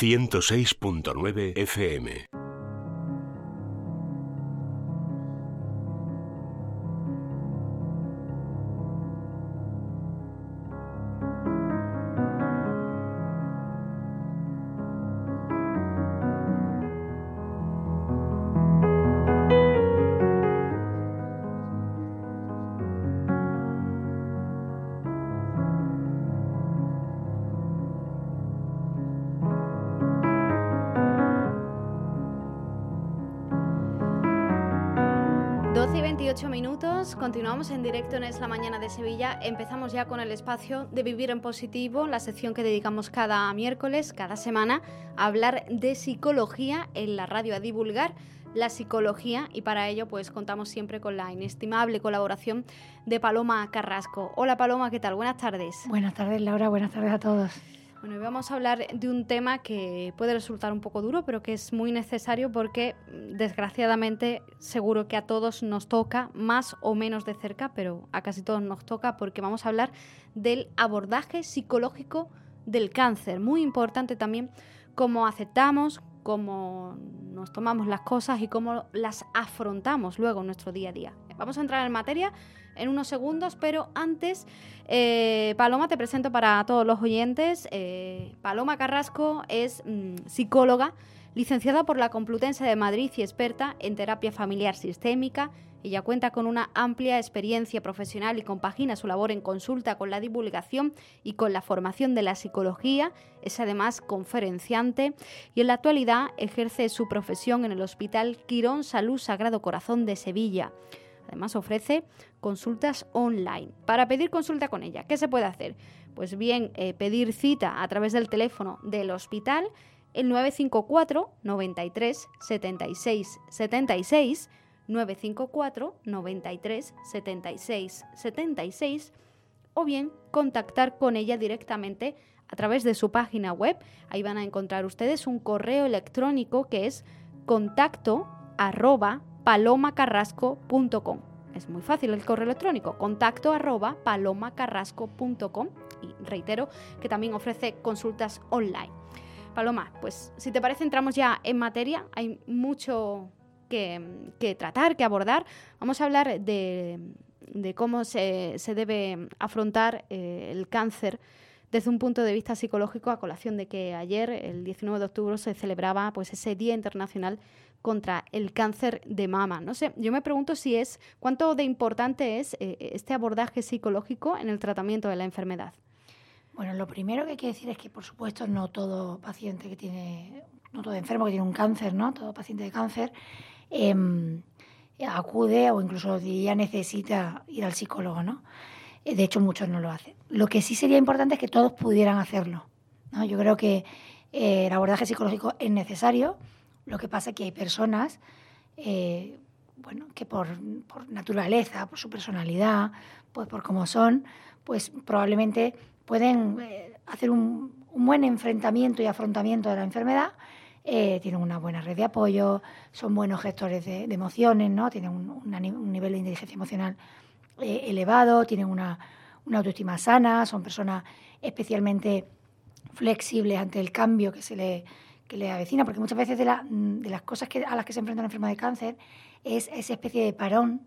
106.9 FM. Continuamos en directo en Es la Mañana de Sevilla. Empezamos ya con el espacio de Vivir en Positivo, la sección que dedicamos cada miércoles, cada semana, a hablar de psicología en la radio, a divulgar la psicología y para ello pues contamos siempre con la inestimable colaboración de Paloma Carrasco. Hola Paloma, ¿qué tal? Buenas tardes. Buenas tardes Laura, buenas tardes a todos. Bueno, hoy vamos a hablar de un tema que puede resultar un poco duro, pero que es muy necesario porque, desgraciadamente, seguro que a todos nos toca, más o menos de cerca, pero a casi todos nos toca, porque vamos a hablar del abordaje psicológico del cáncer. Muy importante también cómo aceptamos, cómo nos tomamos las cosas y cómo las afrontamos luego en nuestro día a día. Vamos a entrar en materia en unos segundos, pero antes, eh, Paloma, te presento para todos los oyentes. Eh, Paloma Carrasco es mm, psicóloga, licenciada por la Complutense de Madrid y experta en terapia familiar sistémica. Ella cuenta con una amplia experiencia profesional y compagina su labor en consulta con la divulgación y con la formación de la psicología. Es además conferenciante y en la actualidad ejerce su profesión en el Hospital Quirón Salud Sagrado Corazón de Sevilla. Además ofrece consultas online. Para pedir consulta con ella, ¿qué se puede hacer? Pues bien, eh, pedir cita a través del teléfono del hospital, el 954 93 76 76 954 93 76 76 o bien contactar con ella directamente a través de su página web. Ahí van a encontrar ustedes un correo electrónico que es contacto palomacarrasco.com. Es muy fácil el correo electrónico, contacto arroba palomacarrasco.com y reitero que también ofrece consultas online. Paloma, pues si te parece entramos ya en materia, hay mucho que, tratar, que abordar. Vamos a hablar de, cómo se, debe afrontar eh, el cáncer desde un punto de vista psicológico a colación de que ayer, el 19 de octubre, se celebraba pues, ese Día Internacional contra el cáncer de mama. No sé, yo me pregunto si es cuánto de importante es eh, este abordaje psicológico en el tratamiento de la enfermedad. Bueno, lo primero que hay que decir es que, por supuesto, no todo paciente que tiene, no todo enfermo que tiene un cáncer, ¿no? Todo paciente de cáncer em, acude o incluso ya necesita ir al psicólogo, ¿no? Eh, de hecho, muchos no lo hacen. Lo que sí sería importante es que todos pudieran hacerlo. ¿no? Yo creo que eh, el abordaje psicológico es necesario, lo que pasa es que hay personas eh, bueno, que por, naturaleza, por su personalidad, pues por cómo son, pues probablemente pueden eh, hacer un, buen enfrentamiento y afrontamiento de la enfermedad. Eh, tienen una buena red de apoyo, son buenos gestores de, emociones, ¿no? tienen un, nivel de inteligencia emocional elevado, tienen una autoestima sana, son personas especialmente flexibles ante el cambio que se le que le avecina, porque muchas veces de, las cosas que, a las que se enfrenta una enferma de cáncer es esa especie de parón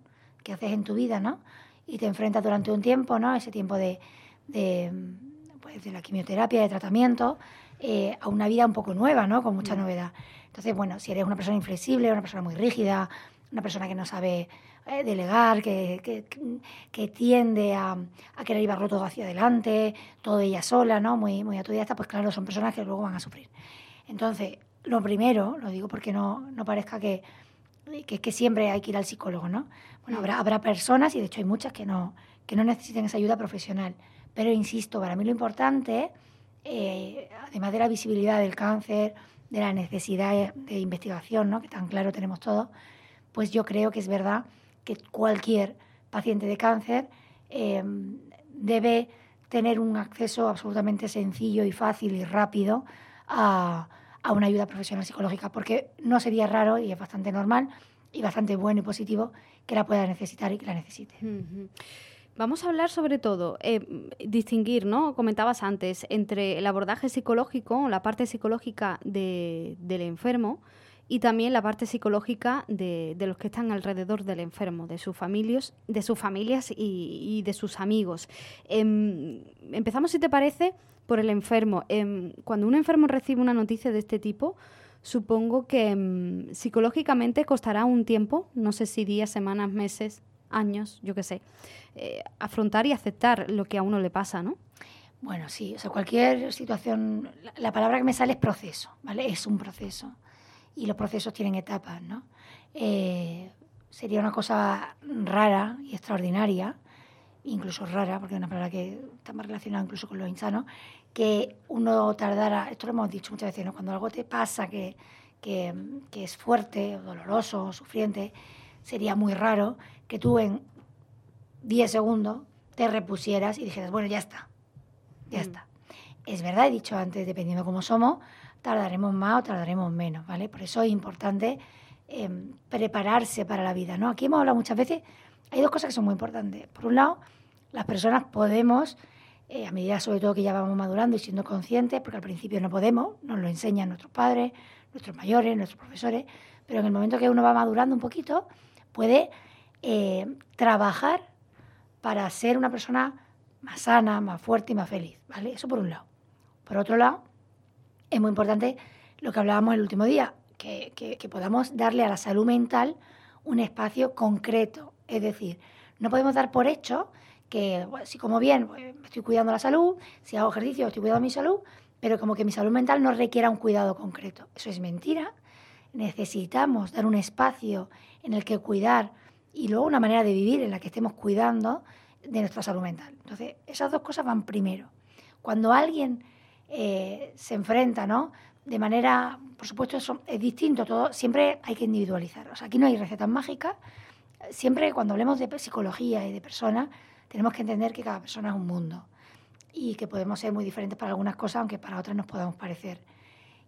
que haces en tu vida, ¿no? Y te enfrentas durante un tiempo, ¿no? Ese tiempo de, de, pues, de la quimioterapia, de tratamiento, eh, a una vida un poco nueva, ¿no? Con mucha mm. novedad. Entonces, bueno, si eres una persona inflexible, una persona muy rígida, una persona que no sabe eh, delegar, que, que, que tiende a, a, querer llevarlo todo hacia adelante, todo ella sola, ¿no? Muy, muy autodidacta, pues claro, son personas que luego van a sufrir. Entonces, lo primero, lo digo porque no, no parezca que, que, siempre hay que ir al psicólogo, ¿no? Bueno, habrá, habrá personas, y de hecho hay muchas que no, que no necesiten esa ayuda profesional. Pero insisto, para mí lo importante, eh, además de la visibilidad del cáncer, de la necesidad de investigación, ¿no? que tan claro tenemos todos, pues yo creo que es verdad que cualquier paciente de cáncer eh, debe tener un acceso absolutamente sencillo y fácil y rápido a, a una ayuda profesional psicológica, porque no sería raro y es bastante normal y bastante bueno y positivo que la pueda necesitar y que la necesite. Vamos a hablar sobre todo, eh, distinguir, ¿no? Comentabas antes, entre el abordaje psicológico, la parte psicológica del enfermo, y también la parte psicológica de, los que están alrededor del enfermo, de sus familias, de sus familias y, de sus amigos. Em, empezamos, si te parece, por el enfermo. Em, cuando un enfermo recibe una noticia de este tipo, supongo que em, psicológicamente costará un tiempo, no sé si días, semanas, meses, años, yo qué sé, eh, afrontar y aceptar lo que a uno le pasa, ¿no? Bueno, sí, o sea, cualquier situación, la palabra que me sale es proceso, ¿vale? Es un proceso y los procesos tienen etapas, ¿no? Eh, sería una cosa rara y extraordinaria, incluso rara, porque es una palabra que está más relacionada incluso con lo insano, que uno tardara, esto lo hemos dicho muchas veces, ¿no? cuando algo te pasa que, que, que es fuerte, o doloroso, o sufriente, sería muy raro que tú en 10 segundos te repusieras y dijeras, bueno, ya está, ya mm. está. Es verdad, he dicho antes, dependiendo cómo somos, tardaremos más o tardaremos menos, ¿vale? Por eso es importante em, prepararse para la vida, ¿no? Aquí hemos hablado muchas veces, hay dos cosas que son muy importantes. Por un lado, las personas podemos, eh, a medida sobre todo que ya vamos madurando y siendo conscientes, porque al principio no podemos, nos lo enseñan nuestros padres, nuestros mayores, nuestros profesores, pero en el momento que uno va madurando un poquito, puede eh, trabajar para ser una persona más sana, más fuerte y más feliz, ¿vale? Eso por un lado. Por otro lado, es muy importante lo que hablábamos el último día, que, podamos darle a la salud mental un espacio concreto. Es decir, no podemos dar por hecho que si como bien, pues, estoy cuidando la salud, si hago ejercicio, estoy cuidando mi salud, pero como que mi salud mental no requiera un cuidado concreto. Eso es mentira. Necesitamos dar un espacio en el que cuidar y luego una manera de vivir en la que estemos cuidando de nuestra salud mental. Entonces, esas dos cosas van primero. Cuando alguien eh, se enfrenta, ¿no? De manera, por supuesto, es distinto, todo, siempre hay que individualizar. O sea, aquí no hay recetas mágicas. Siempre cuando hablemos de psicología y de personas, tenemos que entender que cada persona es un mundo y que podemos ser muy diferentes para algunas cosas, aunque para otras nos podamos parecer.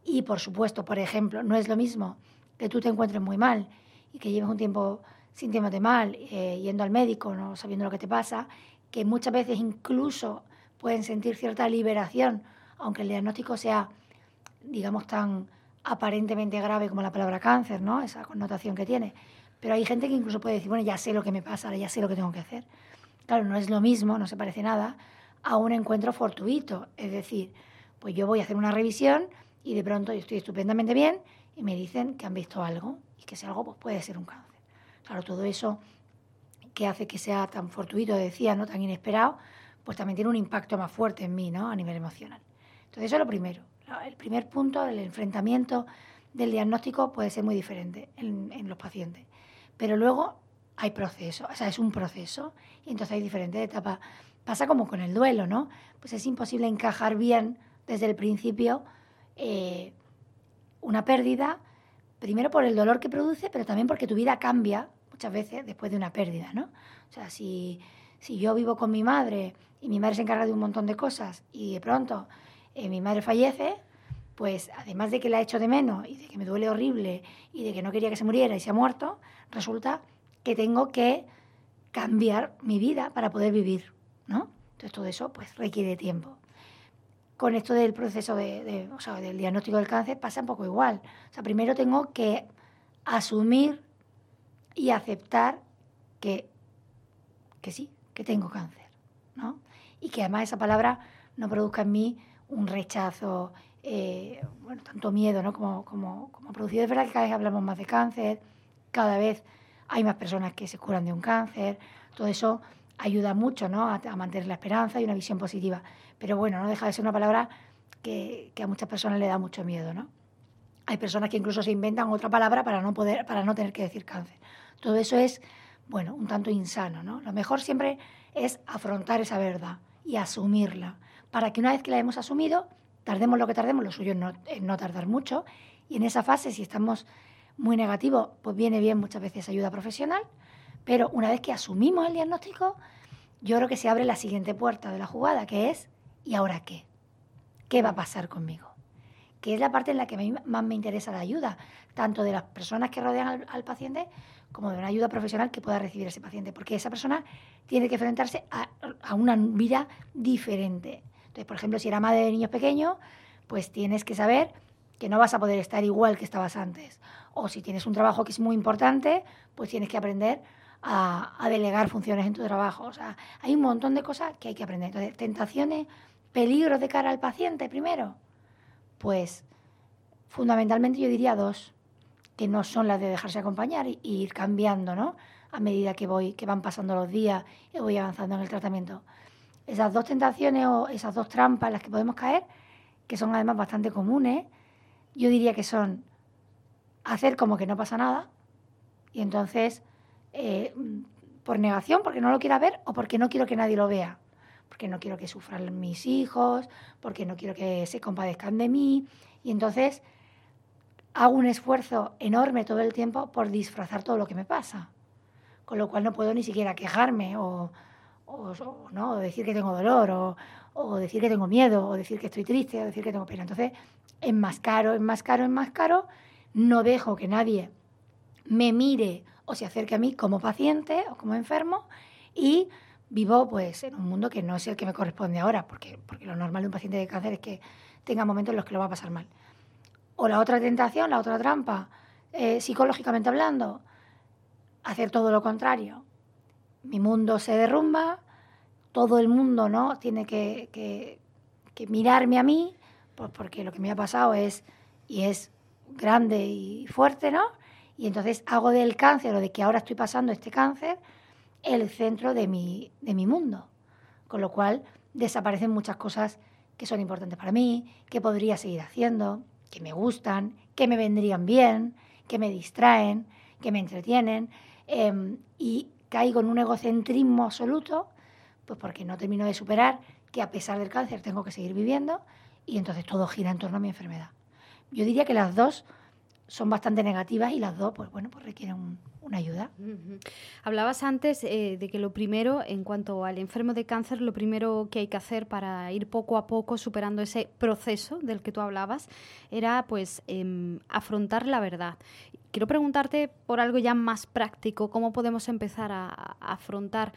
Y, por supuesto, por ejemplo, no es lo mismo que tú te encuentres muy mal y que lleves un tiempo sintiéndote mal, eh, yendo al médico, no sabiendo lo que te pasa, que muchas veces incluso pueden sentir cierta liberación aunque el diagnóstico sea, digamos, tan aparentemente grave como la palabra cáncer, ¿no? Esa connotación que tiene. Pero hay gente que incluso puede decir, bueno, ya sé lo que me pasa, ya sé lo que tengo que hacer. Claro, no es lo mismo, no se parece nada a un encuentro fortuito. Es decir, pues yo voy a hacer una revisión y de pronto yo estoy estupendamente bien y me dicen que han visto algo y que ese algo pues, puede ser un cáncer. Claro, todo eso que hace que sea tan fortuito, decía, ¿no? tan inesperado, pues también tiene un impacto más fuerte en mí, ¿no? A nivel emocional. Entonces, eso es lo primero. El primer punto del enfrentamiento del diagnóstico puede ser muy diferente en, los pacientes. Pero luego hay proceso, o sea, es un proceso y entonces hay diferentes etapas. Pasa como con el duelo, ¿no? Pues es imposible encajar bien desde el principio eh, una pérdida, primero por el dolor que produce, pero también porque tu vida cambia muchas veces después de una pérdida, ¿no? O sea, si, si yo vivo con mi madre y mi madre se encarga de un montón de cosas y de pronto eh, mi madre fallece, pues además de que la hecho de menos y de que me duele horrible y de que no quería que se muriera y se ha muerto, resulta que tengo que cambiar mi vida para poder vivir, ¿no? Entonces todo eso pues requiere tiempo. Con esto del proceso de, o sea, del diagnóstico del cáncer pasa un poco igual. O sea, primero tengo que asumir y aceptar que, que sí, que tengo cáncer, ¿no? Y que además esa palabra no produzca en mí un rechazo, eh, bueno, tanto miedo ¿no? como, como, como producido. Es verdad que cada vez hablamos más de cáncer, cada vez hay más personas que se curan de un cáncer, todo eso ayuda mucho ¿no? a, mantener la esperanza y una visión positiva. Pero bueno, no deja de ser una palabra que, que, a muchas personas le da mucho miedo. ¿no? Hay personas que incluso se inventan otra palabra para no, poder, para no tener que decir cáncer. Todo eso es, bueno, un tanto insano. ¿no? Lo mejor siempre es afrontar esa verdad y asumirla para que una vez que la hemos asumido, tardemos lo que tardemos, lo suyo no, no tardar mucho, y en esa fase, si estamos muy negativos, pues viene bien muchas veces ayuda profesional, pero una vez que asumimos el diagnóstico, yo creo que se abre la siguiente puerta de la jugada, que es, ¿y ahora qué? ¿Qué va a pasar conmigo? que es la parte en la que más me interesa la ayuda, tanto de las personas que rodean al, paciente como de una ayuda profesional que pueda recibir ese paciente, porque esa persona tiene que enfrentarse a, a una vida diferente. Entonces, por ejemplo, si era madre de niños pequeños, pues tienes que saber que no vas a poder estar igual que estabas antes. O si tienes un trabajo que es muy importante, pues tienes que aprender a, delegar funciones en tu trabajo. O sea, hay un montón de cosas que hay que aprender. Entonces, tentaciones, peligros de cara al paciente primero. Pues fundamentalmente yo diría dos, que no son las de dejarse acompañar y, ir cambiando, ¿no? A medida que voy, que van pasando los días y voy avanzando en el tratamiento. Esas dos tentaciones o esas dos trampas en las que podemos caer, que son además bastante comunes, yo diría que son hacer como que no pasa nada y entonces eh, por negación, porque no lo quiera ver o porque no quiero que nadie lo vea. Porque no quiero que sufran mis hijos, porque no quiero que se compadezcan de mí. Y entonces hago un esfuerzo enorme todo el tiempo por disfrazar todo lo que me pasa. Con lo cual no puedo ni siquiera quejarme o, ¿no? decir que tengo dolor o, decir que tengo miedo o decir que estoy triste o decir que tengo pena. Entonces, es más caro, es más caro, es más caro. No dejo que nadie me mire o se acerque a mí como paciente o como enfermo y vivo pues en un mundo que no es el que me corresponde ahora, porque, porque lo normal de un paciente de cáncer es que tenga momentos en los que lo va a pasar mal. O la otra tentación, la otra trampa, eh, psicológicamente hablando, hacer todo lo contrario. Mi mundo se derrumba, todo el mundo ¿no? tiene que, mirarme a mí, pues porque lo que me ha pasado es, y es grande y fuerte, ¿no? Y entonces hago del cáncer o de que ahora estoy pasando este cáncer el centro de mi, de mi mundo. Con lo cual desaparecen muchas cosas que son importantes para mí, que podría seguir haciendo, que me gustan, que me vendrían bien, que me distraen, que me entretienen. Em, y caigo en un egocentrismo absoluto, pues porque no termino de superar que a pesar del cáncer tengo que seguir viviendo y entonces todo gira en torno a mi enfermedad. Yo diría que las dos son bastante negativas y las dos, pues bueno, pues requieren una ayuda. Hablabas antes eh, de que lo primero, en cuanto al enfermo de cáncer, lo primero que hay que hacer para ir poco a poco superando ese proceso del que tú hablabas, era pues em, afrontar la verdad. Quiero preguntarte por algo ya más práctico, ¿cómo podemos empezar a, afrontar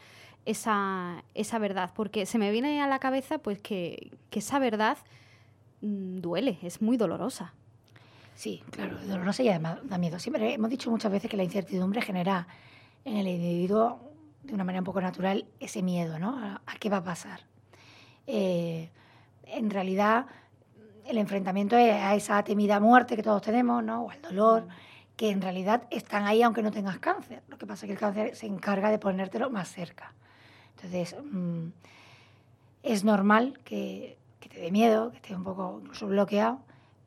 esa, esa, verdad? Porque se me viene a la cabeza pues que, que esa verdad mm, duele, es muy dolorosa. Sí, claro, dolorosa y además da miedo. Siempre hemos dicho muchas veces que la incertidumbre genera en el individuo, de una manera un poco natural, ese miedo, ¿no? A, qué va a pasar. Eh, en realidad, el enfrentamiento es a esa temida muerte que todos tenemos, ¿no? O al dolor, que en realidad están ahí aunque no tengas cáncer. Lo que pasa es que el cáncer se encarga de ponértelo más cerca. Entonces, mm, es normal que, te dé miedo, que estés un poco incluso bloqueado,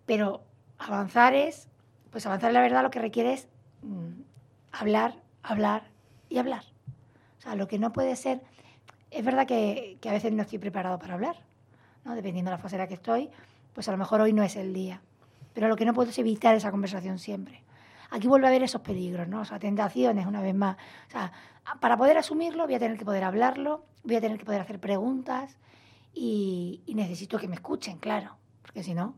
pero avanzar es, pues avanzar la verdad lo que requiere es mm, hablar, hablar y hablar. O sea, lo que no puede ser, es verdad que, que, a veces no estoy preparado para hablar, ¿no? dependiendo de la fase en la que estoy, pues a lo mejor hoy no es el día. Pero lo que no puedo es evitar esa conversación siempre. Aquí vuelve a haber esos peligros, ¿no? O sea, tentaciones, una vez más. O sea, para poder asumirlo voy a tener que poder hablarlo, voy a tener que poder hacer preguntas y, y necesito que me escuchen, claro, porque si no,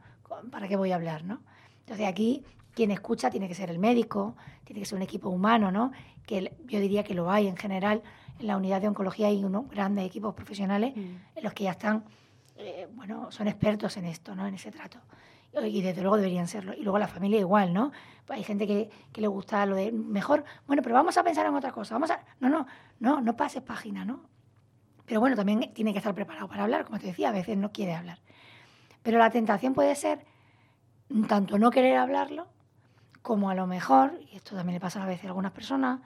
¿para qué voy a hablar, no? Entonces aquí quien escucha tiene que ser el médico, tiene que ser un equipo humano, ¿no? Que yo diría que lo hay en general. En la unidad de oncología hay unos grandes equipos profesionales mm. en los que ya están, eh, bueno, son expertos en esto, ¿no? En ese trato. Y desde luego deberían serlo. Y luego la familia igual, ¿no? Pues hay gente que, que, le gusta lo de mejor, bueno, pero vamos a pensar en otra cosa. Vamos a. No, no, no, no pases página, ¿no? Pero bueno, también tiene que estar preparado para hablar, como te decía, a veces no quiere hablar. Pero la tentación puede ser tanto no querer hablarlo, como a lo mejor, y esto también le pasa a veces a algunas personas,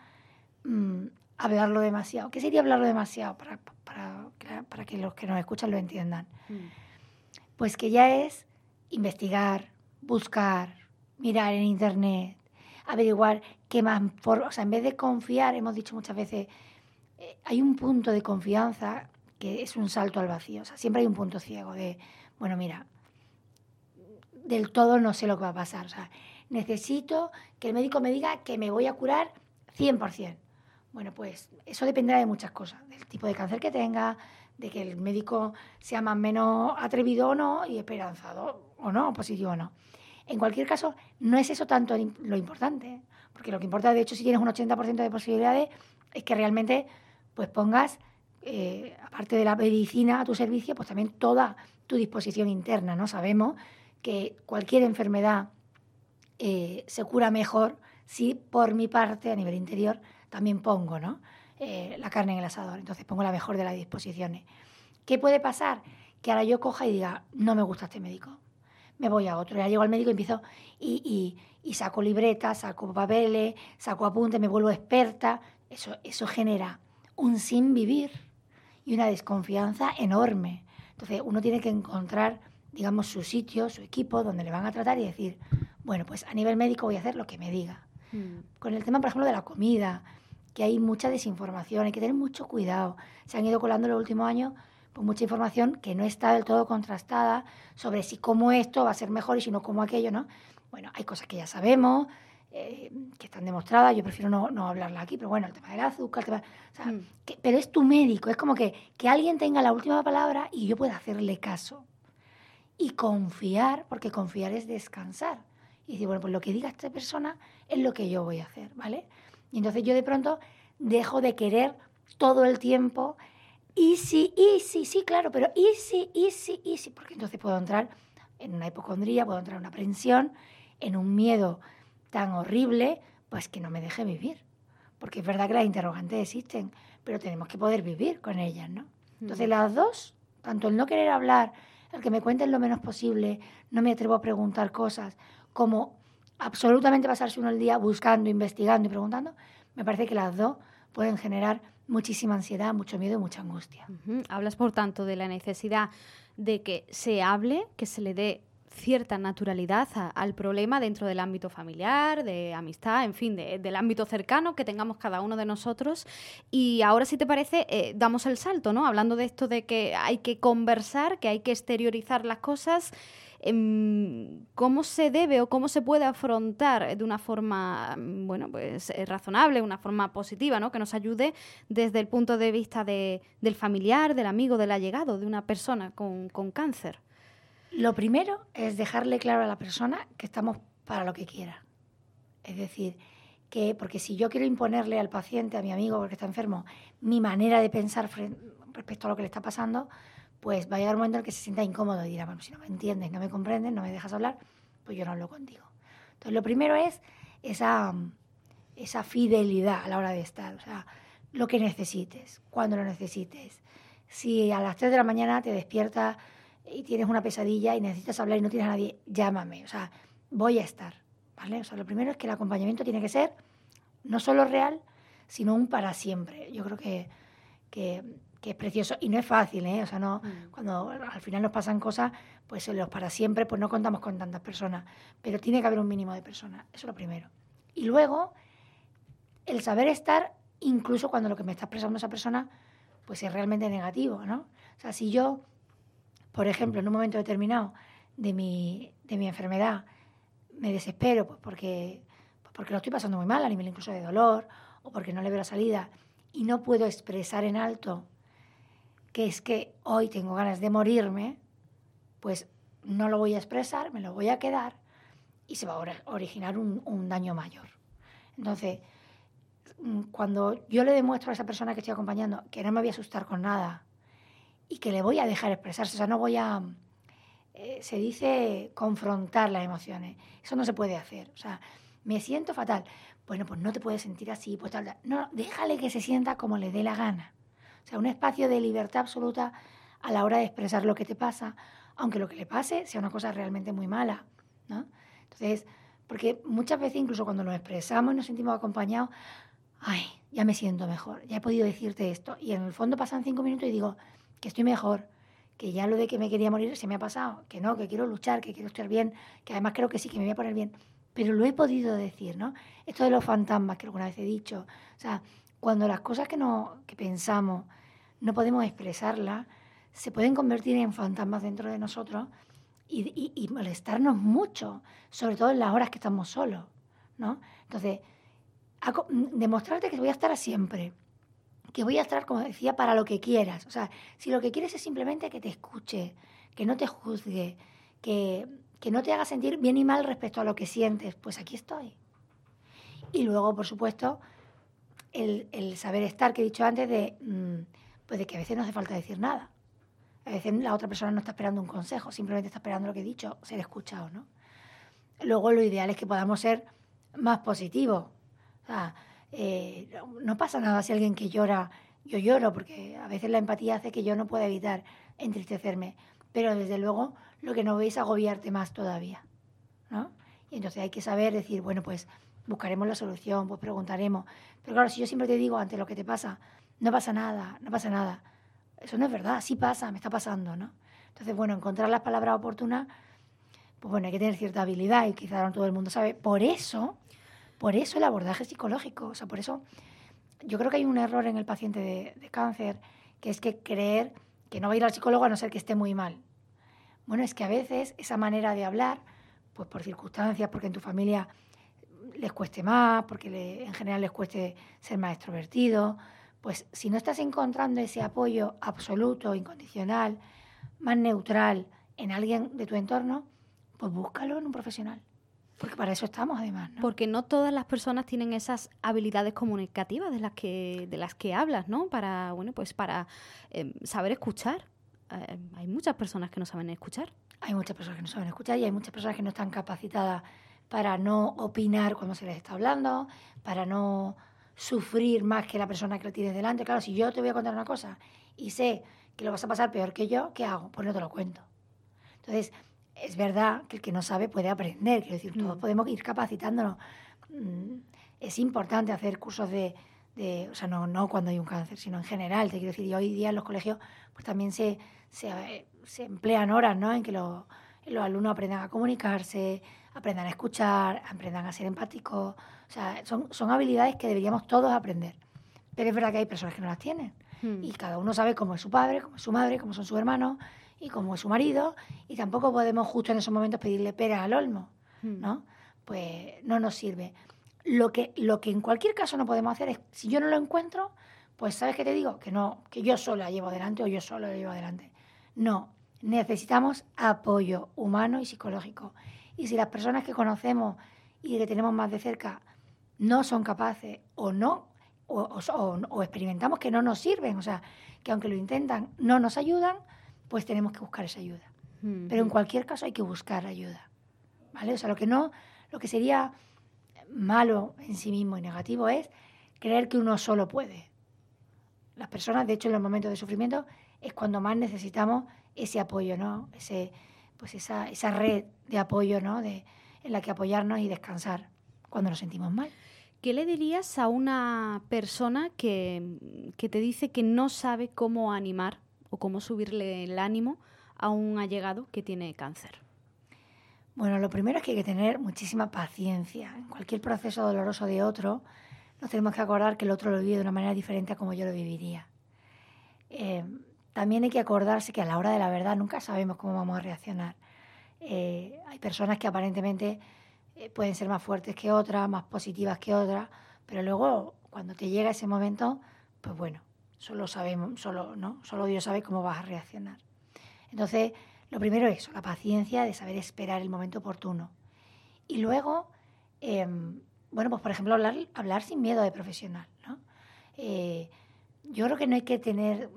mm, hablarlo demasiado. ¿Qué sería hablarlo demasiado para, para, para, que los que nos escuchan lo entiendan? Mm. Pues que ya es investigar, buscar, mirar en internet, averiguar qué más, o sea, en vez de confiar, hemos dicho muchas veces, eh, hay un punto de confianza que es un salto al vacío, o sea, siempre hay un punto ciego de, bueno, mira, del todo no sé lo que va a pasar. O sea, necesito que el médico me diga que me voy a curar 100%. Bueno, pues eso dependerá de muchas cosas, del tipo de cáncer que tenga, de que el médico sea más o menos atrevido o no y esperanzado. O no, positivo o no. En cualquier caso, no es eso tanto lo importante, porque lo que importa, de hecho, si tienes un 80% de posibilidades, es que realmente pues pongas, eh, aparte de la medicina a tu servicio, pues también toda tu disposición interna, ¿no? Sabemos que cualquier enfermedad eh, se cura mejor si por mi parte, a nivel interior, también pongo, ¿no? Eh, la carne en el asador, entonces pongo la mejor de las disposiciones. ¿Qué puede pasar? Que ahora yo coja y diga, no me gusta este médico, me voy a otro. Ya llego al médico y empiezo y, y, saco libretas, saco papeles, saco apuntes, me vuelvo experta. Eso, eso genera un sin vivir y una desconfianza enorme. Entonces uno tiene que encontrar, digamos, su sitio, su equipo, donde le van a tratar y decir, bueno, pues a nivel médico voy a hacer lo que me diga. Hmm. Con el tema, por ejemplo, de la comida, que hay mucha desinformación, hay que tener mucho cuidado. Se han ido colando en los últimos años pues, mucha información que no está del todo contrastada sobre si como esto va a ser mejor y si no como aquello, ¿no? Bueno, hay cosas que ya sabemos, eh, que están demostradas, yo prefiero no, no, hablarla aquí, pero bueno, el tema del azúcar, o sea, mm. pero es tu médico, es como que, que alguien tenga la última palabra y yo pueda hacerle caso. Y confiar, porque confiar es descansar. Y decir, bueno, pues lo que diga esta persona es lo que yo voy a hacer, ¿vale? Y entonces yo de pronto dejo de querer todo el tiempo, y sí, y sí, sí, claro, pero y sí, y sí, y sí, porque entonces puedo entrar en una hipocondría, puedo entrar en una aprensión, en un miedo tan horrible, pues que no me deje vivir. Porque es verdad que las interrogantes existen, pero tenemos que poder vivir con ellas, ¿no? Entonces las dos, tanto el no querer hablar, el que me cuenten lo menos posible, no me atrevo a preguntar cosas, como absolutamente pasarse uno el día buscando, investigando y preguntando, me parece que las dos pueden generar muchísima ansiedad, mucho miedo y mucha angustia. Hablas, por tanto, de la necesidad de que se hable, que se le dé cierta naturalidad al problema dentro del ámbito familiar, de amistad, en fin, del ámbito cercano que tengamos cada uno de nosotros. Y ahora, si te parece, eh, damos el salto, ¿no? Hablando de esto de que hay que conversar, que hay que exteriorizar las cosas. Em, cómo se debe o cómo se puede afrontar de una forma bueno pues eh, razonable, una forma positiva, ¿no? que nos ayude desde el punto de vista de, del familiar, del amigo, del allegado, de una persona con cáncer. Lo primero es dejarle claro a la persona que estamos para lo que quiera. Es decir, que porque si yo quiero imponerle al paciente, a mi amigo porque está enfermo, mi manera de pensar respecto a lo que le está pasando, pues va a llegar un momento en el que se sienta incómodo y dirá, bueno, si no me entiendes, no me comprendes, no me dejas hablar, pues yo no hablo contigo. Entonces, lo primero es esa, esa fidelidad a la hora de estar, o sea, lo que necesites, cuando lo necesites. Si a las 3 de la mañana te despiertas y tienes una pesadilla y necesitas hablar y no tienes a nadie, llámame, o sea, voy a estar, ¿vale? O sea, lo primero es que el acompañamiento tiene que ser no solo real, sino un para siempre. Yo creo que, que que es precioso y no es fácil, ¿eh? O sea, no, mm. cuando al final nos pasan cosas, pues en los para siempre, pues no contamos con tantas personas, pero tiene que haber un mínimo de personas, eso es lo primero. Y luego, el saber estar, incluso cuando lo que me está expresando esa persona, pues es realmente negativo, ¿no? O sea, si yo, por ejemplo, en un momento determinado de mi, de mi enfermedad, me desespero, pues porque, pues porque lo estoy pasando muy mal, a nivel incluso de dolor, o porque no le veo la salida, y no puedo expresar en alto que es que hoy tengo ganas de morirme, pues no lo voy a expresar, me lo voy a quedar y se va a originar un, daño mayor. Entonces, mm, cuando yo le demuestro a esa persona que estoy acompañando que no me voy a asustar con nada y que le voy a dejar expresarse, o sea, no voy a, eh, se dice confrontar las emociones, eso no se puede hacer, o sea, me siento fatal, bueno, pues no te puedes sentir así, pues tal, no, déjale que se sienta como le dé la gana. O sea, un espacio de libertad absoluta a la hora de expresar lo que te pasa, aunque lo que le pase sea una cosa realmente muy mala, ¿no? Entonces, porque muchas veces incluso cuando nos expresamos y nos sentimos acompañados, ay, ya me siento mejor, ya he podido decirte esto. Y en el fondo pasan cinco minutos y digo que estoy mejor, que ya lo de que me quería morir se me ha pasado, que no, que quiero luchar, que quiero estar bien, que además creo que sí, que me voy a poner bien. Pero lo he podido decir, ¿no? Esto de los fantasmas que alguna vez he dicho, o sea, cuando las cosas que, no, que pensamos no podemos expresarlas, se pueden convertir en fantasmas dentro de nosotros y, molestarnos mucho, sobre todo en las horas que estamos solos, ¿no? Entonces, demostrarte que voy a estar siempre, que voy a estar, como decía, para lo que quieras. O sea, si lo que quieres es simplemente que te escuche, que no te juzgue, que, que no te haga sentir bien y mal respecto a lo que sientes, pues aquí estoy. Y luego, por supuesto, el, el saber estar que he dicho antes de, mm, pues de que a veces no hace falta decir nada. A veces la otra persona no está esperando un consejo, simplemente está esperando lo que he dicho, ser escuchado, ¿no? Luego lo ideal es que podamos ser más positivos. O sea, eh, no pasa nada si alguien que llora, yo lloro, porque a veces la empatía hace que yo no pueda evitar entristecerme. Pero desde luego lo que no veis es agobiarte más todavía. ¿no? Y entonces hay que saber decir, bueno, pues buscaremos la solución, pues preguntaremos. Pero claro, si yo siempre te digo ante lo que te pasa, no pasa nada, no pasa nada. Eso no es verdad, sí pasa, me está pasando, ¿no? Entonces, bueno, encontrar las palabras oportunas, pues bueno, hay que tener cierta habilidad y quizá no todo el mundo sabe. Por eso, por eso el abordaje psicológico, o sea, por eso yo creo que hay un error en el paciente de, cáncer, que es que creer que no va a ir al psicólogo a no ser que esté muy mal. Bueno, es que a veces esa manera de hablar, pues por circunstancias, porque en tu familia les cueste más, porque en general les cueste ser más extrovertido, pues si no estás encontrando ese apoyo absoluto, incondicional, más neutral en alguien de tu entorno, pues búscalo en un profesional. Porque para eso estamos, además. ¿no? Porque no todas las personas tienen esas habilidades comunicativas de las que, de las que hablas, ¿no? Para, bueno, pues para eh, saber escuchar. Eh, hay muchas personas que no saben escuchar. Hay muchas personas que no saben escuchar y hay muchas personas que no están capacitadas para no opinar cuando se les está hablando, para no sufrir más que la persona que lo tienes delante. Claro, si yo te voy a contar una cosa y sé que lo vas a pasar peor que yo, ¿qué hago? Pues no te lo cuento. Entonces, es verdad que el que no sabe puede aprender, quiero decir, todos mm. podemos ir capacitándonos. Mm, es importante hacer cursos de, de, o sea, no, no cuando hay un cáncer, sino en general, te quiero decir, y hoy día en los colegios pues también se, se, se emplean horas, ¿no? En que los, los alumnos aprendan a comunicarse, aprendan a escuchar, aprendan a ser empáticos. O sea, son, son habilidades que deberíamos todos aprender. Pero es verdad que hay personas que no las tienen. Hmm. Y cada uno sabe cómo es su padre, cómo es su madre, cómo son sus hermanos y cómo es su marido. Y tampoco podemos justo en esos momentos pedirle peras al olmo, hmm. ¿no? Pues no nos sirve. Lo que, lo que en cualquier caso no podemos hacer es, si yo no lo encuentro, pues ¿sabes qué te digo? Que no, que yo solo la llevo adelante o yo solo la llevo adelante. No, necesitamos apoyo humano y psicológico. Y si las personas que conocemos y que tenemos más de cerca no son capaces o no, o, experimentamos que no nos sirven, o sea, que aunque lo intentan no nos ayudan, pues tenemos que buscar esa ayuda. Pero en cualquier caso hay que buscar ayuda. ¿Vale? O sea, lo que no, lo que sería malo en sí mismo y negativo es creer que uno solo puede. Las personas, de hecho, en los momentos de sufrimiento es cuando más necesitamos ese apoyo, ¿no? Ese, pues esa, esa red de apoyo, ¿no? De, en la que apoyarnos y descansar cuando nos sentimos mal. ¿Qué le dirías a una persona que, que te dice que no sabe cómo animar o cómo subirle el ánimo a un allegado que tiene cáncer? Bueno, lo primero es que hay que tener muchísima paciencia. En cualquier proceso doloroso de otro, nos tenemos que acordar que el otro lo vive de una manera diferente a como yo lo viviría. Eh, también hay que acordarse que a la hora de la verdad nunca sabemos cómo vamos a reaccionar. Eh, hay personas que aparentemente eh, pueden ser más fuertes que otras, más positivas que otras, pero luego cuando te llega ese momento, pues bueno, solo sabemos, solo, ¿no? solo Dios sabe cómo vas a reaccionar. Entonces, lo primero es la paciencia de saber esperar el momento oportuno. Y luego, em, bueno, pues por ejemplo, hablar, sin miedo de profesional. ¿no? Eh, yo creo que no hay que tener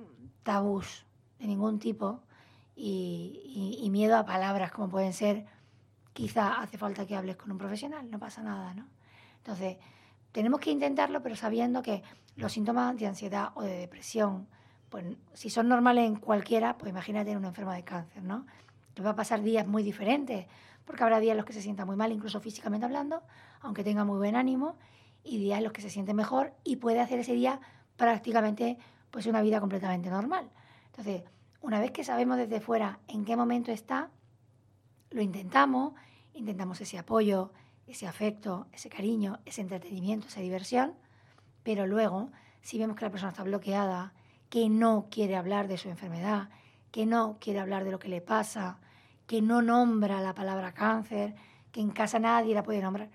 tabús de ningún tipo y, miedo a palabras como pueden ser, quizá hace falta que hables con un profesional, no pasa nada, ¿no? Entonces, tenemos que intentarlo, pero sabiendo que los síntomas de ansiedad o de depresión, pues si son normales en cualquiera, pues imagínate en un enfermo de cáncer, ¿no? Que va a pasar días muy diferentes, porque habrá días en los que se sienta muy mal, incluso físicamente hablando, aunque tenga muy buen ánimo, y días en los que se siente mejor y puede hacer ese día prácticamente pues una vida completamente normal. Entonces, una vez que sabemos desde fuera en qué momento está, lo intentamos, intentamos ese apoyo, ese afecto, ese cariño, ese entretenimiento, esa diversión, pero luego, si vemos que la persona está bloqueada, que no quiere hablar de su enfermedad, que no quiere hablar de lo que le pasa, que no nombra la palabra cáncer, que en casa nadie la puede nombrar,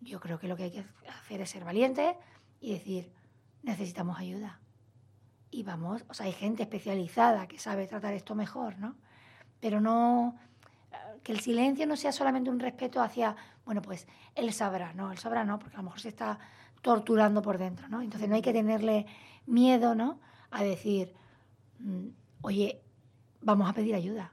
yo creo que lo que hay que hacer es ser valiente y decir, necesitamos ayuda y vamos, o sea, hay gente especializada que sabe tratar esto mejor, ¿no? Pero no, que el silencio no sea solamente un respeto hacia, bueno, pues él sabrá, no, él sabrá no, porque a lo mejor se está torturando por dentro, ¿no? Entonces no hay que tenerle miedo, ¿no? A decir, mm, oye, vamos a pedir ayuda,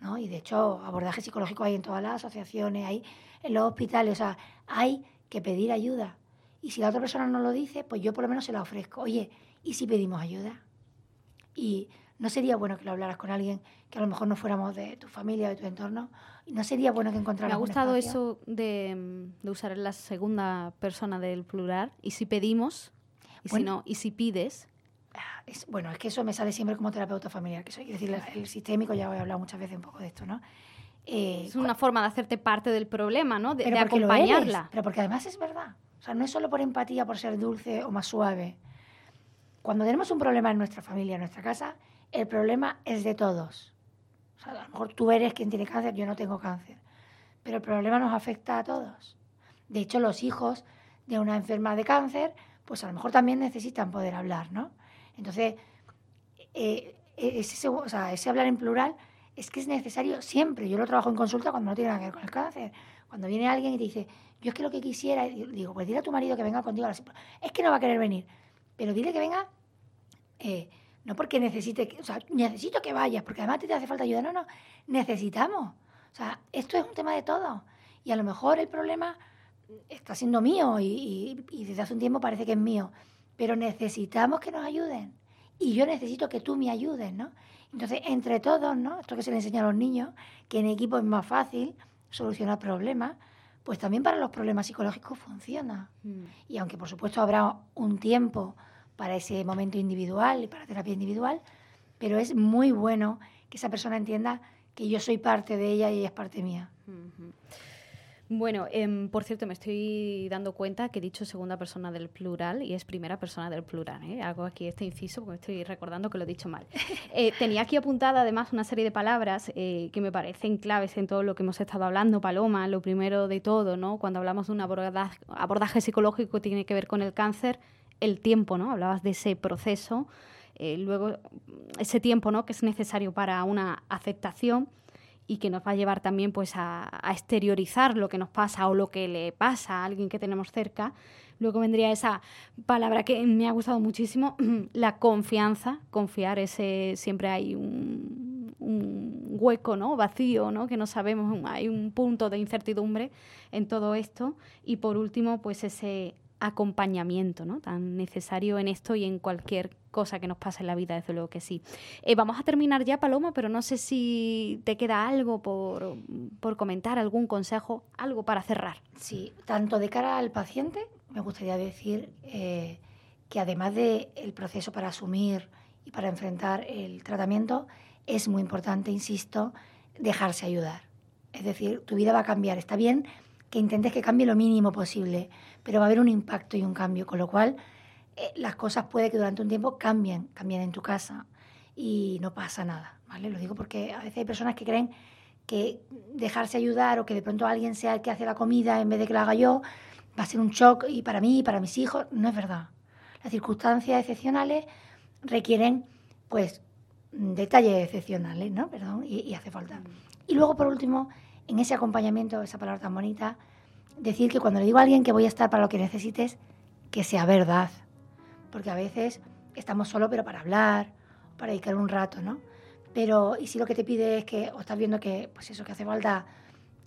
¿no? Y de hecho, abordaje psicológico hay en todas las asociaciones, hay en los hospitales, o sea, hay que pedir ayuda. Y si la otra persona no lo dice, pues yo por lo menos se la ofrezco. Oye, ¿y si pedimos ayuda? Y no sería bueno que lo hablaras con alguien que a lo mejor no fuéramos de tu familia o de tu entorno. No sería bueno que encontráramos. Me ha gustado eso de, de, usar la segunda persona del plural. Y si pedimos, y si no, y si pides. Ah, es, bueno, es que eso me sale siempre como terapeuta familiar, que hay que decir, el sistémico, ya he hablado muchas veces un poco de esto, ¿no? Eh, es una forma de hacerte parte del problema, ¿no? De, de acompañarla. pero porque además es verdad. O sea, no es solo por empatía, por ser dulce o más suave. Cuando tenemos un problema en nuestra familia, en nuestra casa, el problema es de todos. O sea, a lo mejor tú eres quien tiene cáncer, yo no tengo cáncer. Pero el problema nos afecta a todos. De hecho, los hijos de una enferma de cáncer, pues a lo mejor también necesitan poder hablar, ¿no? Entonces, eh, sea, ese hablar en plural es que es necesario siempre. Yo lo trabajo en consulta cuando no tiene nada que ver con el cáncer. Cuando viene alguien y te dice, yo es que lo que quisiera, digo, pues dile a tu marido que venga contigo. Es que no va a querer venir, pero dile que venga eh, no porque necesite, o sea, necesito que vayas, porque además te hace falta ayuda. No, no, necesitamos. O sea, esto es un tema de todo. Y a lo mejor el problema está siendo mío y, desde hace un tiempo parece que es mío. Pero necesitamos que nos ayuden. Y yo necesito que tú me ayudes, ¿no? Entonces, entre todos, ¿no? Esto que se le enseña a los niños, que en equipo es más fácil solucionar problemas, pues también para los problemas psicológicos funciona. Mm. Y aunque por supuesto habrá un tiempo para ese momento individual y para terapia individual, pero es muy bueno que esa persona entienda que yo soy parte de ella y ella es parte mía. Bueno, em, por cierto, me estoy dando cuenta que he dicho segunda persona del plural y es primera persona del plural. ¿eh? Hago aquí este inciso porque estoy recordando que lo he dicho mal. Eh, tenía aquí apuntada además una serie de palabras eh, que me parecen claves en todo lo que hemos estado hablando, Paloma. Lo primero de todo, ¿no? cuando hablamos de un abordaje, abordaje psicológico que tiene que ver con el cáncer, el tiempo, ¿no? Hablabas de ese proceso, eh, luego ese tiempo, ¿no? Que es necesario para una aceptación y que nos va a llevar también pues a, exteriorizar lo que nos pasa o lo que le pasa a alguien que tenemos cerca. Luego vendría esa palabra que me ha gustado muchísimo, la confianza, confiar, ese siempre hay un, hueco, ¿no? vacío, ¿no? que no sabemos, hay un punto de incertidumbre en todo esto. Y por último, pues ese acompañamiento ¿no? tan necesario en esto y en cualquier cosa que nos pase en la vida, desde luego que sí. Eh, vamos a terminar ya, Paloma, pero no sé si te queda algo por, por comentar, algún consejo, algo para cerrar. Sí, tanto de cara al paciente, me gustaría decir eh, que además del el proceso para asumir y para enfrentar el tratamiento, es muy importante, insisto, dejarse ayudar. Es decir, tu vida va a cambiar. Está bien que intentes que cambie lo mínimo posible, pero va a haber un impacto y un cambio, con lo cual eh, las cosas puede que durante un tiempo cambien, cambien en tu casa y no pasa nada, ¿vale? Lo digo porque a veces hay personas que creen que dejarse ayudar o que de pronto alguien sea el que hace la comida en vez de que la haga yo va a ser un shock y para mí y para mis hijos no es verdad. Las circunstancias excepcionales requieren pues detalles excepcionales, ¿no? Perdón, y, y hace falta. Y luego por último, en ese acompañamiento, esa palabra tan bonita, decir que cuando le digo a alguien que voy a estar para lo que necesites, que sea verdad. Porque a veces estamos solo pero para hablar, para dedicar un rato, ¿no? Pero, y si lo que te pide es que, o estás viendo que, pues eso, que hace falta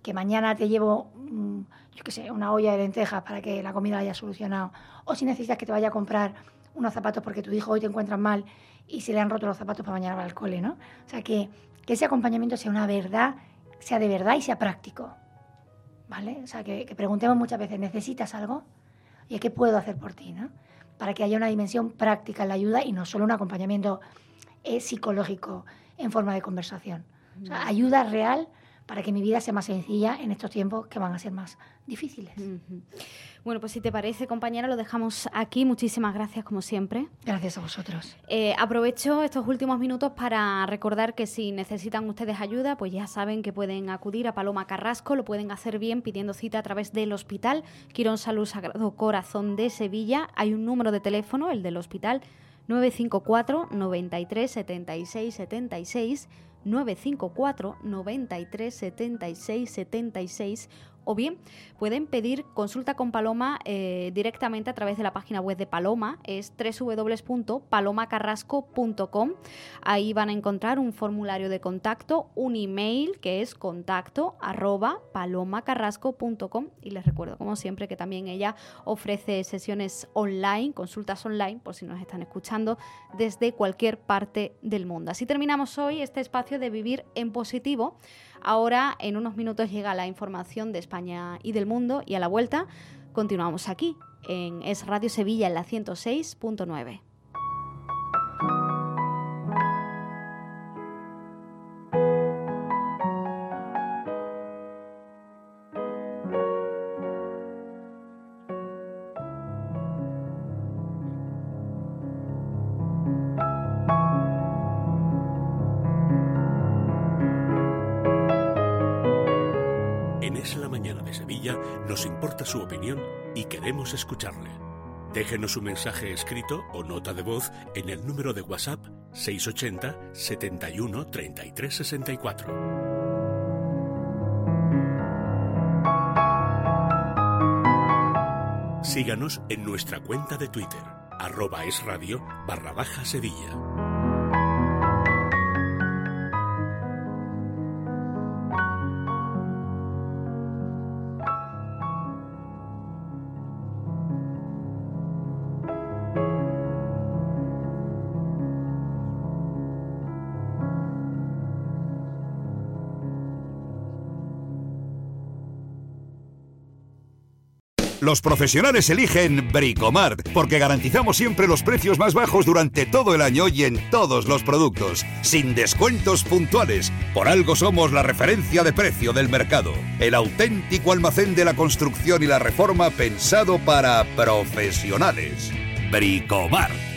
que mañana te llevo, mm, yo qué sé, una olla de lentejas para que la comida haya solucionado, o si necesitas que te vaya a comprar unos zapatos porque tu hijo hoy te encuentras mal y se le han roto los zapatos para mañana va al cole, ¿no? O sea, que, que ese acompañamiento sea una verdad, sea de verdad y sea práctico. ¿vale? O sea, que, preguntemos muchas veces, ¿necesitas algo? ¿Y qué puedo hacer por ti? ¿no? Para que haya una dimensión práctica en la ayuda y no solo un acompañamiento eh, psicológico en forma de conversación. O sea, ayuda real para que mi vida sea más sencilla en estos tiempos que van a ser más difíciles. Bueno, pues si te parece, compañera, lo dejamos aquí. Muchísimas gracias, como siempre. Gracias a vosotros. Eh, aprovecho estos últimos minutos para recordar que si necesitan ustedes ayuda, pues ya saben que pueden acudir a Paloma Carrasco, lo pueden hacer bien pidiendo cita a través del Hospital Quirón Salud Sagrado Corazón de Sevilla. Hay un número de teléfono, el del hospital 954 93 76 76 954 93 76 76 o bien pueden pedir consulta con Paloma eh, directamente a través de la página web de Paloma, es www.palomacarrasco.com. Ahí van a encontrar un formulario de contacto, un email que es contacto y les recuerdo como siempre que también ella ofrece sesiones online, consultas online, por si nos están escuchando desde cualquier parte del mundo. Así terminamos hoy este espacio de vivir en positivo. Ahora, en unos minutos, llega la información de España y del mundo y a la vuelta continuamos aquí en Es Radio Sevilla en la 106.9. queremos escucharle. Déjenos un mensaje escrito o nota de voz en el número de WhatsApp 680 71 33 64. Síganos en nuestra cuenta de Twitter, arroba es radio barra baja Sevilla. Los profesionales eligen Bricomart porque garantizamos siempre los precios más bajos durante todo el año y en todos los productos, sin descuentos puntuales. Por algo somos la referencia de precio del mercado, el auténtico almacén de la construcción y la reforma pensado para profesionales. Bricomart.